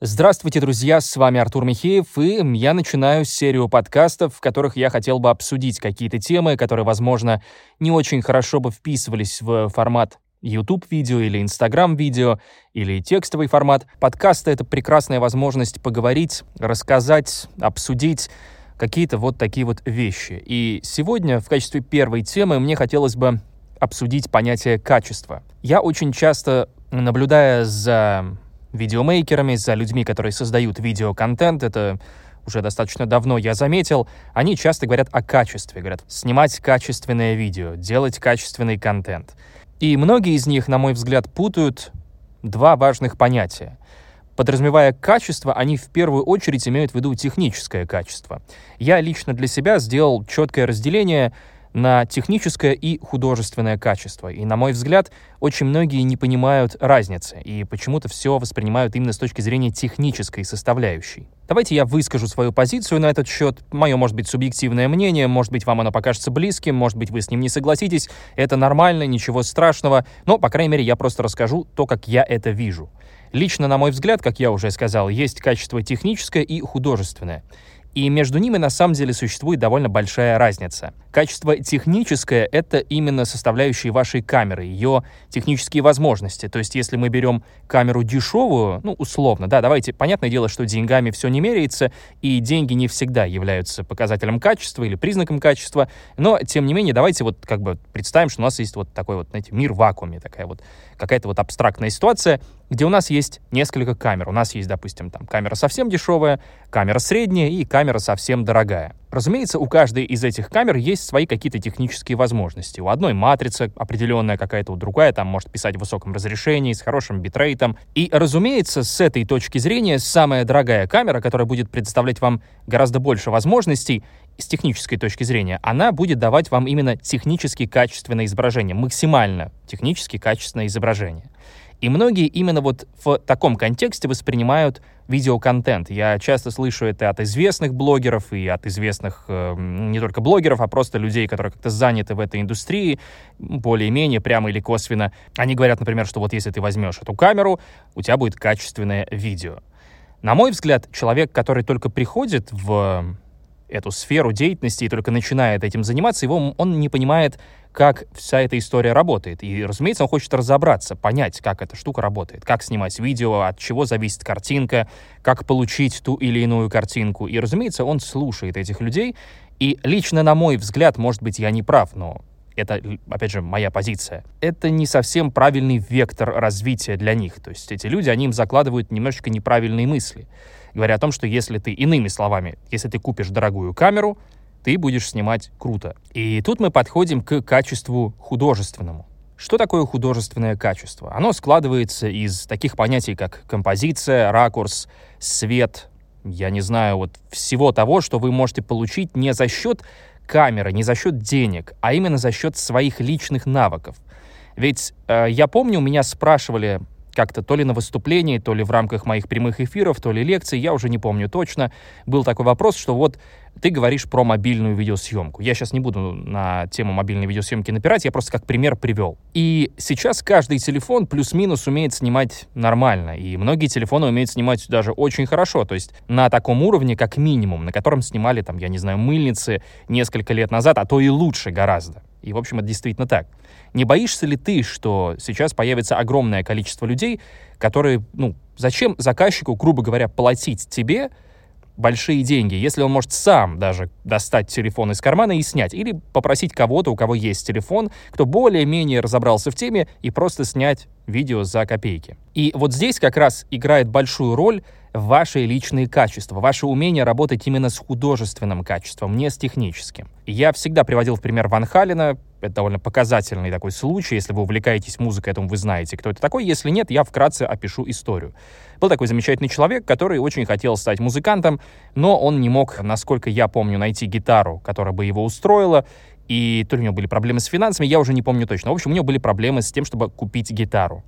Здравствуйте, друзья, с вами Артур Михеев, и я начинаю серию подкастов, в которых я хотел бы обсудить какие-то темы, которые, возможно, не очень хорошо бы вписывались в формат YouTube-видео или Instagram-видео, или текстовый формат. Подкасты — это прекрасная возможность поговорить, рассказать, обсудить какие-то вот такие вот вещи. И сегодня в качестве первой темы мне хотелось бы обсудить понятие качества. Я очень часто, наблюдая за видеомейкерами, за людьми, которые создают видеоконтент, это уже достаточно давно я заметил, они часто говорят о качестве, говорят снимать качественное видео, делать качественный контент. И многие из них, на мой взгляд, путают два важных понятия. Подразумевая качество, они в первую очередь имеют в виду техническое качество. Я лично для себя сделал четкое разделение на техническое и художественное качество. И, на мой взгляд, очень многие не понимают разницы и почему-то все воспринимают именно с точки зрения технической составляющей. Давайте я выскажу свою позицию на этот счет. Мое, может быть, субъективное мнение, может быть, вам оно покажется близким, может быть, вы с ним не согласитесь. Это нормально, ничего страшного. Но, по крайней мере, я просто расскажу то, как я это вижу. Лично, на мой взгляд, как я уже сказал, есть качество техническое и художественное. И между ними на самом деле существует довольно большая разница. Качество техническое — это именно составляющие вашей камеры, ее технические возможности. То есть если мы берем камеру дешевую, ну, условно, да, давайте, понятное дело, что деньгами все не меряется, и деньги не всегда являются показателем качества или признаком качества, но, тем не менее, давайте вот как бы представим, что у нас есть вот такой вот, знаете, мир в вакууме, такая вот какая-то вот абстрактная ситуация, где у нас есть несколько камер. У нас есть, допустим, там камера совсем дешевая, камера средняя и камера совсем дорогая. Разумеется, у каждой из этих камер есть свои какие-то технические возможности. У одной матрица определенная какая-то, у другая там может писать в высоком разрешении, с хорошим битрейтом. И, разумеется, с этой точки зрения самая дорогая камера, которая будет предоставлять вам гораздо больше возможностей, с технической точки зрения, она будет давать вам именно технически качественное изображение, максимально технически качественное изображение. И многие именно вот в таком контексте воспринимают видеоконтент. Я часто слышу это от известных блогеров и от известных э, не только блогеров, а просто людей, которые как-то заняты в этой индустрии, более-менее прямо или косвенно. Они говорят, например, что вот если ты возьмешь эту камеру, у тебя будет качественное видео. На мой взгляд, человек, который только приходит в эту сферу деятельности и только начинает этим заниматься, его, он не понимает, как вся эта история работает. И, разумеется, он хочет разобраться, понять, как эта штука работает, как снимать видео, от чего зависит картинка, как получить ту или иную картинку. И, разумеется, он слушает этих людей. И лично, на мой взгляд, может быть, я не прав, но это, опять же, моя позиция, это не совсем правильный вектор развития для них. То есть эти люди, они им закладывают немножечко неправильные мысли говоря о том, что если ты, иными словами, если ты купишь дорогую камеру, ты будешь снимать круто. И тут мы подходим к качеству художественному. Что такое художественное качество? Оно складывается из таких понятий, как композиция, ракурс, свет, я не знаю, вот всего того, что вы можете получить не за счет камеры, не за счет денег, а именно за счет своих личных навыков. Ведь э, я помню, меня спрашивали как-то то ли на выступлении, то ли в рамках моих прямых эфиров, то ли лекций, я уже не помню точно, был такой вопрос, что вот ты говоришь про мобильную видеосъемку. Я сейчас не буду на тему мобильной видеосъемки напирать, я просто как пример привел. И сейчас каждый телефон плюс-минус умеет снимать нормально, и многие телефоны умеют снимать даже очень хорошо, то есть на таком уровне, как минимум, на котором снимали, там, я не знаю, мыльницы несколько лет назад, а то и лучше гораздо. И, в общем, это действительно так. Не боишься ли ты, что сейчас появится огромное количество людей, которые, ну, зачем заказчику, грубо говоря, платить тебе большие деньги, если он может сам даже достать телефон из кармана и снять, или попросить кого-то, у кого есть телефон, кто более-менее разобрался в теме, и просто снять видео за копейки. И вот здесь как раз играет большую роль ваши личные качества, ваше умение работать именно с художественным качеством, не с техническим. Я всегда приводил в пример Ван Халина, это довольно показательный такой случай. Если вы увлекаетесь музыкой, думаю, вы знаете, кто это такой. Если нет, я вкратце опишу историю. Был такой замечательный человек, который очень хотел стать музыкантом, но он не мог, насколько я помню, найти гитару, которая бы его устроила. И то ли у него были проблемы с финансами, я уже не помню точно. В общем, у него были проблемы с тем, чтобы купить гитару.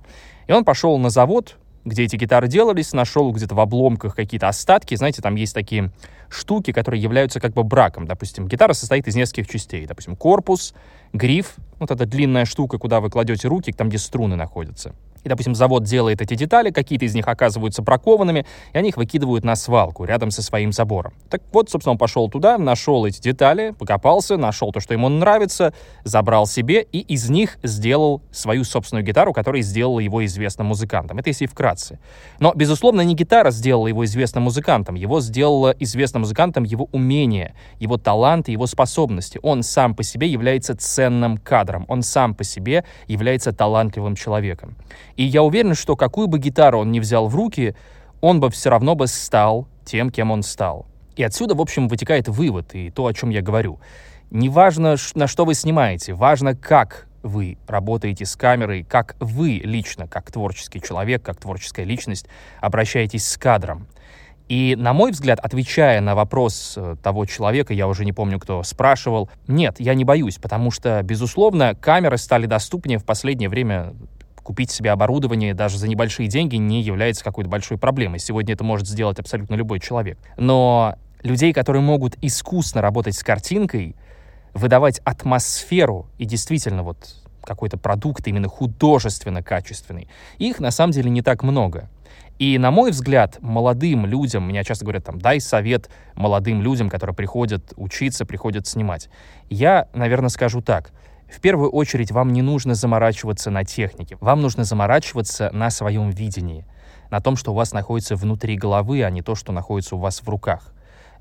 И он пошел на завод, где эти гитары делались, нашел где-то в обломках какие-то остатки. Знаете, там есть такие штуки, которые являются как бы браком. Допустим, гитара состоит из нескольких частей. Допустим, корпус, гриф, вот эта длинная штука, куда вы кладете руки, там, где струны находятся. И, допустим, завод делает эти детали, какие-то из них оказываются бракованными, и они их выкидывают на свалку рядом со своим забором. Так вот, собственно, он пошел туда, нашел эти детали, покопался, нашел то, что ему нравится, забрал себе и из них сделал свою собственную гитару, которая сделала его известным музыкантом. Это если вкратце. Но, безусловно, не гитара сделала его известным музыкантом, его сделала известным музыкантом его умение, его талант и его способности. Он сам по себе является ценным кадром, он сам по себе является талантливым человеком. И я уверен, что какую бы гитару он ни взял в руки, он бы все равно бы стал тем, кем он стал. И отсюда, в общем, вытекает вывод и то, о чем я говорю. Не важно, на что вы снимаете, важно, как вы работаете с камерой, как вы лично, как творческий человек, как творческая личность, обращаетесь с кадром. И, на мой взгляд, отвечая на вопрос э, того человека, я уже не помню, кто спрашивал, нет, я не боюсь, потому что, безусловно, камеры стали доступнее в последнее время купить себе оборудование даже за небольшие деньги не является какой-то большой проблемой. Сегодня это может сделать абсолютно любой человек. Но людей, которые могут искусно работать с картинкой, выдавать атмосферу и действительно вот какой-то продукт именно художественно качественный, их на самом деле не так много. И, на мой взгляд, молодым людям, меня часто говорят, там, дай совет молодым людям, которые приходят учиться, приходят снимать. Я, наверное, скажу так — в первую очередь вам не нужно заморачиваться на технике, вам нужно заморачиваться на своем видении, на том, что у вас находится внутри головы, а не то, что находится у вас в руках.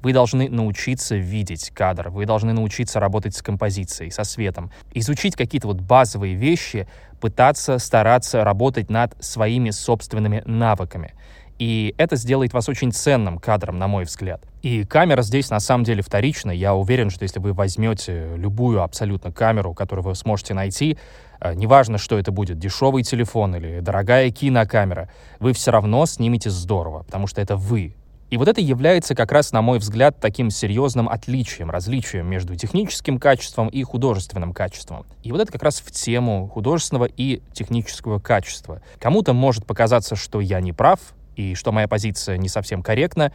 Вы должны научиться видеть кадр, вы должны научиться работать с композицией, со светом, изучить какие-то вот базовые вещи, пытаться, стараться работать над своими собственными навыками. И это сделает вас очень ценным кадром, на мой взгляд. И камера здесь на самом деле вторична. Я уверен, что если вы возьмете любую абсолютно камеру, которую вы сможете найти, э, неважно, что это будет, дешевый телефон или дорогая кинокамера, вы все равно снимете здорово, потому что это вы. И вот это является как раз, на мой взгляд, таким серьезным отличием, различием между техническим качеством и художественным качеством. И вот это как раз в тему художественного и технического качества. Кому-то может показаться, что я не прав, и что моя позиция не совсем корректна,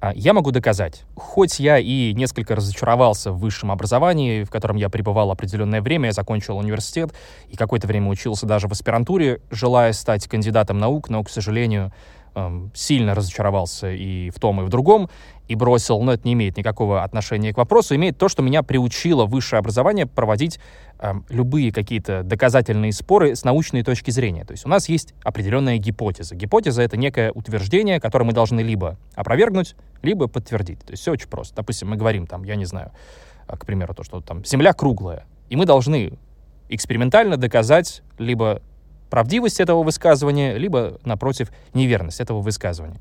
а, я могу доказать. Хоть я и несколько разочаровался в высшем образовании, в котором я пребывал определенное время, я закончил университет и какое-то время учился даже в аспирантуре, желая стать кандидатом наук, но, к сожалению, эм, сильно разочаровался и в том, и в другом, и бросил, но это не имеет никакого отношения к вопросу, имеет то, что меня приучило высшее образование проводить э, любые какие-то доказательные споры с научной точки зрения. То есть у нас есть определенная гипотеза. Гипотеза — это некое утверждение, которое мы должны либо опровергнуть, либо подтвердить. То есть все очень просто. Допустим, мы говорим там, я не знаю, а, к примеру, то, что там Земля круглая, и мы должны экспериментально доказать либо правдивость этого высказывания, либо, напротив, неверность этого высказывания.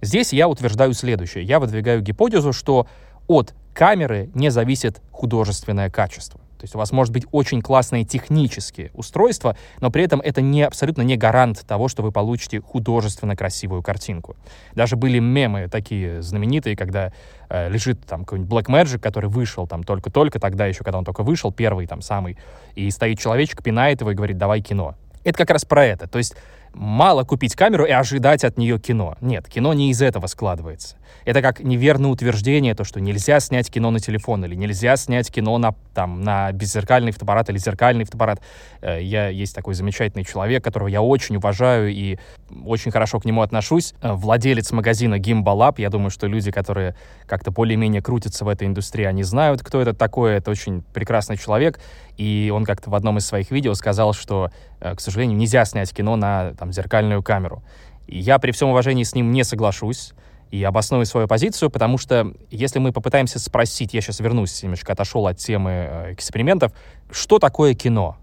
Здесь я утверждаю следующее. Я выдвигаю гипотезу, что от камеры не зависит художественное качество. То есть у вас может быть очень классные технические устройства, но при этом это не, абсолютно не гарант того, что вы получите художественно красивую картинку. Даже были мемы такие знаменитые, когда э, лежит там какой-нибудь Blackmagic, который вышел там только-только, тогда еще, когда он только вышел, первый там самый, и стоит человечек, пинает его и говорит, давай кино. Это как раз про это. То есть мало купить камеру и ожидать от нее кино. Нет, кино не из этого складывается. Это как неверное утверждение, то, что нельзя снять кино на телефон или нельзя снять кино на, там, на беззеркальный фотоаппарат или зеркальный фотоаппарат. Э, я есть такой замечательный человек, которого я очень уважаю и очень хорошо к нему отношусь. Э, владелец магазина Gimbal Я думаю, что люди, которые как-то более-менее крутятся в этой индустрии, они знают, кто это такой. Это очень прекрасный человек. И он как-то в одном из своих видео сказал, что, э, к сожалению, нельзя снять кино на там, зеркальную камеру. И я при всем уважении с ним не соглашусь и обосную свою позицию, потому что если мы попытаемся спросить, я сейчас вернусь, немножко отошел от темы э, экспериментов, что такое кино?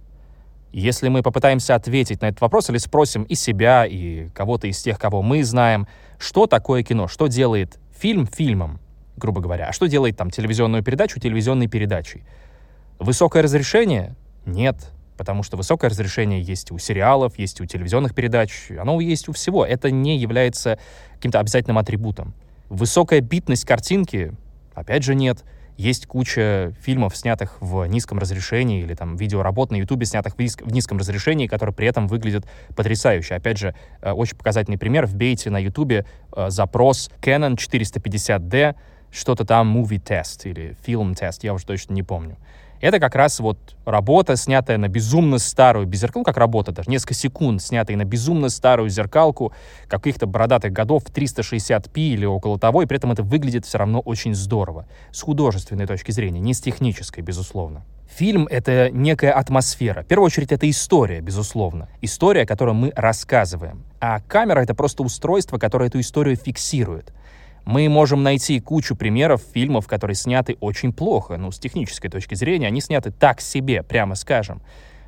Если мы попытаемся ответить на этот вопрос или спросим и себя, и кого-то из тех, кого мы знаем, что такое кино, что делает фильм фильмом, грубо говоря, а что делает там телевизионную передачу телевизионной передачей? Высокое разрешение? Нет потому что высокое разрешение есть у сериалов, есть у телевизионных передач, оно есть у всего. Это не является каким-то обязательным атрибутом. Высокая битность картинки, опять же, нет. Есть куча фильмов, снятых в низком разрешении, или там видеоработ на Ютубе, снятых в, низком разрешении, которые при этом выглядят потрясающе. Опять же, э, очень показательный пример. Вбейте на Ютубе э, запрос Canon 450D, что-то там movie test или film test, я уже точно не помню. Это как раз вот работа, снятая на безумно старую, без зеркал, ну, как работа даже, несколько секунд, снятая на безумно старую зеркалку каких-то бородатых годов 360p или около того, и при этом это выглядит все равно очень здорово. С художественной точки зрения, не с технической, безусловно. Фильм — это некая атмосфера. В первую очередь, это история, безусловно. История, которую мы рассказываем. А камера — это просто устройство, которое эту историю фиксирует. Мы можем найти кучу примеров фильмов, которые сняты очень плохо, ну, с технической точки зрения, они сняты так себе, прямо скажем.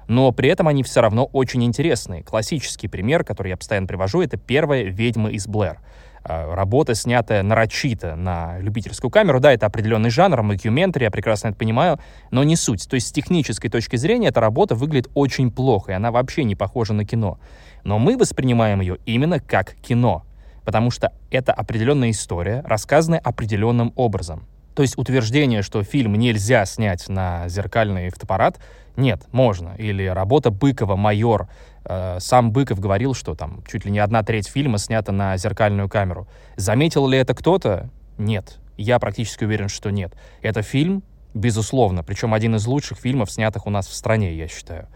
Но при этом они все равно очень интересные. Классический пример, который я постоянно привожу, это первая «Ведьма из Блэр». А, работа, снятая нарочито на любительскую камеру. Да, это определенный жанр, мокюментари, я прекрасно это понимаю, но не суть. То есть с технической точки зрения эта работа выглядит очень плохо, и она вообще не похожа на кино. Но мы воспринимаем ее именно как кино потому что это определенная история, рассказанная определенным образом. То есть утверждение, что фильм нельзя снять на зеркальный фотоаппарат, нет, можно. Или работа Быкова «Майор». Э, сам Быков говорил, что там чуть ли не одна треть фильма снята на зеркальную камеру. Заметил ли это кто-то? Нет. Я практически уверен, что нет. Это фильм, безусловно, причем один из лучших фильмов, снятых у нас в стране, я считаю.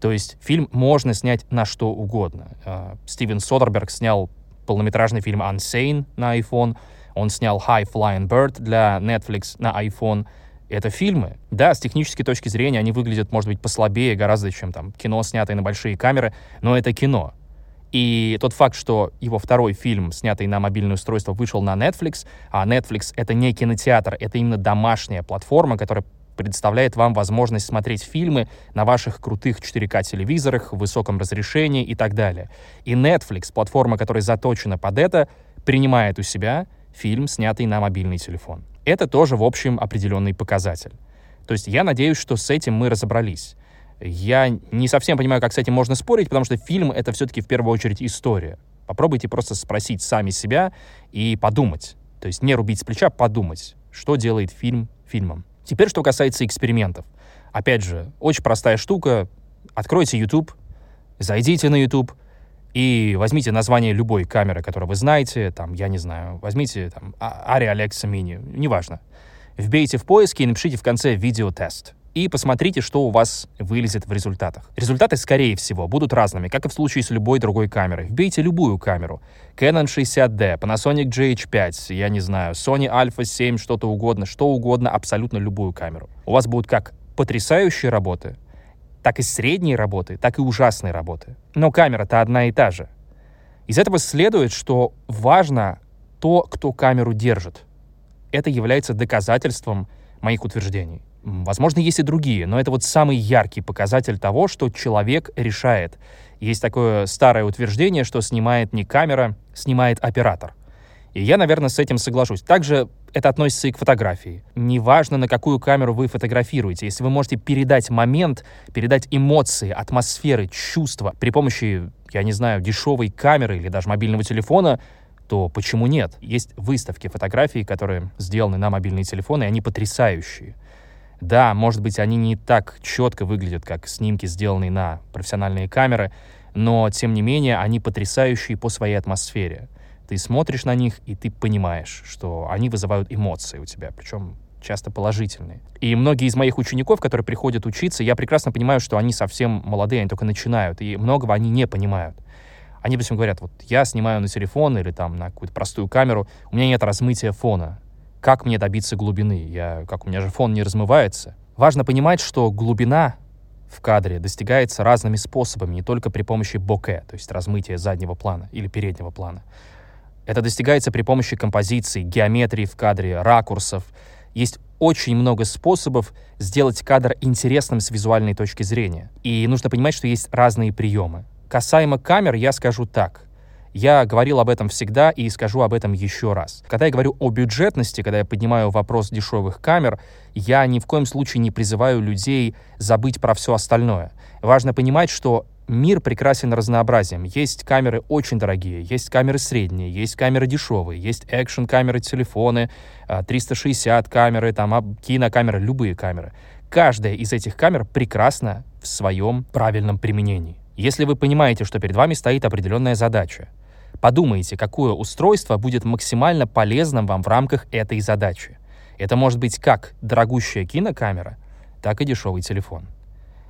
То есть фильм можно снять на что угодно. Э, Стивен Содерберг снял полнометражный фильм Unsane на iPhone, он снял High Flying Bird для Netflix на iPhone. Это фильмы. Да, с технической точки зрения они выглядят, может быть, послабее гораздо, чем там кино, снятое на большие камеры, но это кино. И тот факт, что его второй фильм, снятый на мобильное устройство, вышел на Netflix, а Netflix — это не кинотеатр, это именно домашняя платформа, которая предоставляет вам возможность смотреть фильмы на ваших крутых 4К-телевизорах в высоком разрешении и так далее. И Netflix, платформа, которая заточена под это, принимает у себя фильм, снятый на мобильный телефон. Это тоже, в общем, определенный показатель. То есть я надеюсь, что с этим мы разобрались. Я не совсем понимаю, как с этим можно спорить, потому что фильм — это все-таки в первую очередь история. Попробуйте просто спросить сами себя и подумать. То есть не рубить с плеча, подумать, что делает фильм фильмом. Теперь, что касается экспериментов. Опять же, очень простая штука. Откройте YouTube, зайдите на YouTube и возьмите название любой камеры, которую вы знаете, там, я не знаю, возьмите там Ari Alexa Mini, неважно. Вбейте в поиске и напишите в конце «видеотест» и посмотрите, что у вас вылезет в результатах. Результаты, скорее всего, будут разными, как и в случае с любой другой камерой. Вбейте любую камеру. Canon 60D, Panasonic GH5, я не знаю, Sony Alpha 7, что-то угодно, что угодно, абсолютно любую камеру. У вас будут как потрясающие работы, так и средние работы, так и ужасные работы. Но камера-то одна и та же. Из этого следует, что важно то, кто камеру держит. Это является доказательством моих утверждений. Возможно, есть и другие, но это вот самый яркий показатель того, что человек решает. Есть такое старое утверждение, что снимает не камера, снимает оператор. И я, наверное, с этим соглашусь. Также это относится и к фотографии. Неважно, на какую камеру вы фотографируете, если вы можете передать момент, передать эмоции, атмосферы, чувства при помощи, я не знаю, дешевой камеры или даже мобильного телефона, то почему нет? Есть выставки фотографий, которые сделаны на мобильные телефоны, и они потрясающие. Да, может быть, они не так четко выглядят, как снимки, сделанные на профессиональные камеры, но, тем не менее, они потрясающие по своей атмосфере. Ты смотришь на них, и ты понимаешь, что они вызывают эмоции у тебя, причем часто положительные. И многие из моих учеников, которые приходят учиться, я прекрасно понимаю, что они совсем молодые, они только начинают, и многого они не понимают. Они, допустим, говорят, вот я снимаю на телефон или там на какую-то простую камеру, у меня нет размытия фона как мне добиться глубины? Я, как у меня же фон не размывается. Важно понимать, что глубина в кадре достигается разными способами, не только при помощи боке, то есть размытия заднего плана или переднего плана. Это достигается при помощи композиции, геометрии в кадре, ракурсов. Есть очень много способов сделать кадр интересным с визуальной точки зрения. И нужно понимать, что есть разные приемы. Касаемо камер, я скажу так. Я говорил об этом всегда и скажу об этом еще раз. Когда я говорю о бюджетности, когда я поднимаю вопрос дешевых камер, я ни в коем случае не призываю людей забыть про все остальное. Важно понимать, что мир прекрасен разнообразием. Есть камеры очень дорогие, есть камеры средние, есть камеры дешевые, есть экшн-камеры, телефоны, 360 а, камеры, там, кинокамеры, любые камеры. Каждая из этих камер прекрасна в своем правильном применении. Если вы понимаете, что перед вами стоит определенная задача, Подумайте, какое устройство будет максимально полезным вам в рамках этой задачи. Это может быть как дорогущая кинокамера, так и дешевый телефон.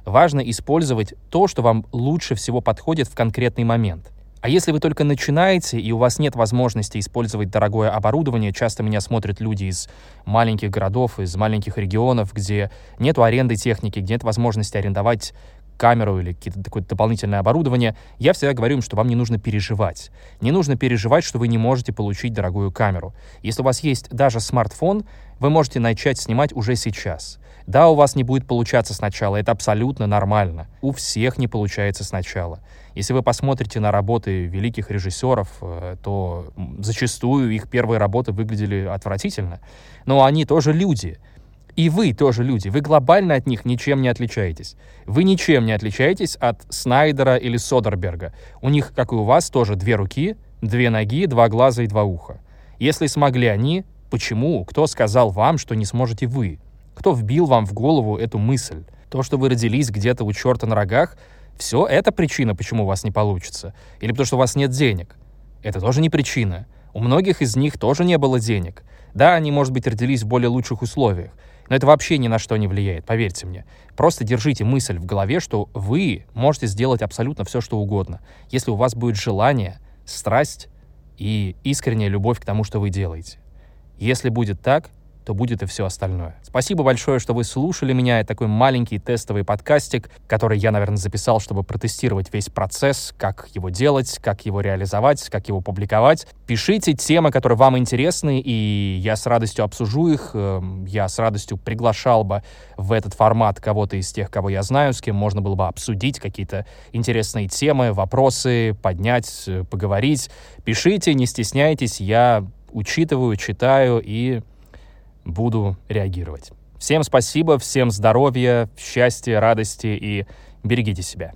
Важно использовать то, что вам лучше всего подходит в конкретный момент. А если вы только начинаете, и у вас нет возможности использовать дорогое оборудование, часто меня смотрят люди из маленьких городов, из маленьких регионов, где нет аренды техники, где нет возможности арендовать камеру или какие-то такое дополнительное оборудование, я всегда говорю им, что вам не нужно переживать. Не нужно переживать, что вы не можете получить дорогую камеру. Если у вас есть даже смартфон, вы можете начать снимать уже сейчас. Да, у вас не будет получаться сначала, это абсолютно нормально. У всех не получается сначала. Если вы посмотрите на работы великих режиссеров, э, то зачастую их первые работы выглядели отвратительно. Но они тоже люди. И вы тоже люди. Вы глобально от них ничем не отличаетесь. Вы ничем не отличаетесь от Снайдера или Содерберга. У них, как и у вас, тоже две руки, две ноги, два глаза и два уха. Если смогли они, почему? Кто сказал вам, что не сможете вы? Кто вбил вам в голову эту мысль? То, что вы родились где-то у черта на рогах, все это причина, почему у вас не получится. Или потому что у вас нет денег. Это тоже не причина. У многих из них тоже не было денег. Да, они, может быть, родились в более лучших условиях, но это вообще ни на что не влияет, поверьте мне. Просто держите мысль в голове, что вы можете сделать абсолютно все, что угодно, если у вас будет желание, страсть и искренняя любовь к тому, что вы делаете. Если будет так, то будет и все остальное. Спасибо большое, что вы слушали меня. Это такой маленький тестовый подкастик, который я, наверное, записал, чтобы протестировать весь процесс, как его делать, как его реализовать, как его публиковать. Пишите темы, которые вам интересны, и я с радостью обсужу их. Эм, я с радостью приглашал бы в этот формат кого-то из тех, кого я знаю, с кем можно было бы обсудить какие-то интересные темы, вопросы, поднять, э, поговорить. Пишите, не стесняйтесь, я учитываю, читаю и буду реагировать. Всем спасибо, всем здоровья, счастья, радости и берегите себя.